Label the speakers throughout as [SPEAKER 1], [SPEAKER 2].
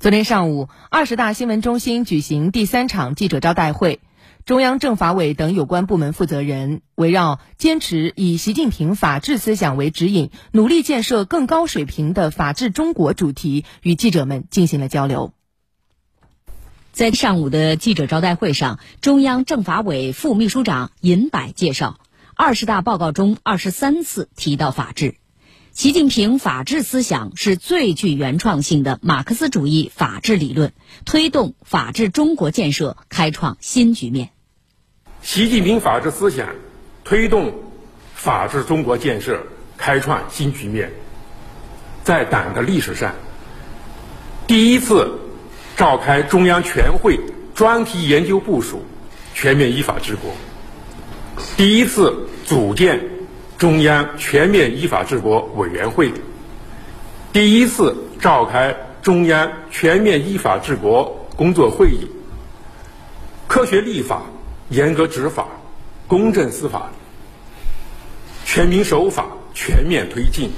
[SPEAKER 1] 昨天上午，二十大新闻中心举行第三场记者招待会，中央政法委等有关部门负责人围绕坚持以习近平法治思想为指引，努力建设更高水平的法治中国主题，与记者们进行了交流。
[SPEAKER 2] 在上午的记者招待会上，中央政法委副秘书长尹柏介绍，二十大报告中二十三次提到法治。习近平法治思想是最具原创性的马克思主义法治理论，推动法治中国建设开创新局面。
[SPEAKER 3] 习近平法治思想推动法治中国建设开创新局面，在党的历史上第一次召开中央全会专题研究部署全面依法治国，第一次组建。中央全面依法治国委员会第一次召开中央全面依法治国工作会议，科学立法、严格执法、公正司法、全民守法全面推进，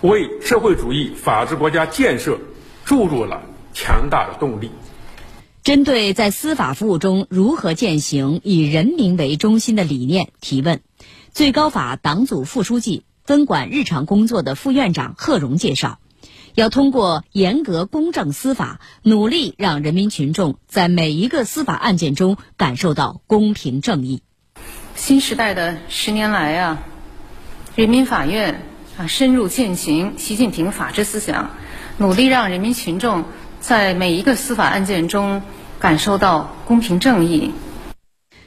[SPEAKER 3] 为社会主义法治国家建设注入了强大的动力。
[SPEAKER 2] 针对在司法服务中如何践行以人民为中心的理念提问。最高法党组副书记、分管日常工作的副院长贺荣介绍，要通过严格公正司法，努力让人民群众在每一个司法案件中感受到公平正义。
[SPEAKER 4] 新时代的十年来啊，人民法院啊深入践行习近平法治思想，努力让人民群众在每一个司法案件中感受到公平正义。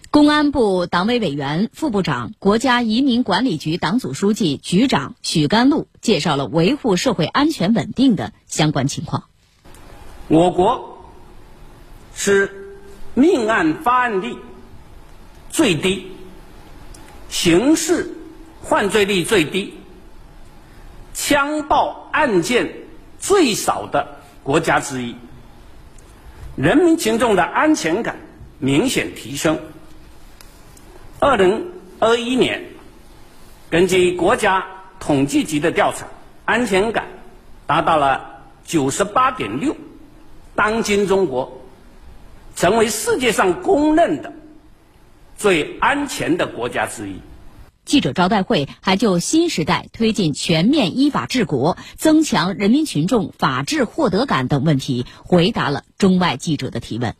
[SPEAKER 2] 公安部党委委员、副部长、国家移民管理局党组书记、局长许甘露介绍了维护社会安全稳定的相关情况。
[SPEAKER 5] 我国是命案发案率最低、刑事犯罪率最低、枪爆案件最少的国家之一，人民群众的安全感明显提升。二零二一年，根据国家统计局的调查，安全感达到了九十八点六。当今中国成为世界上公认的最安全的国家之一。
[SPEAKER 2] 记者招待会还就新时代推进全面依法治国、增强人民群众法治获得感等问题，回答了中外记者的提问。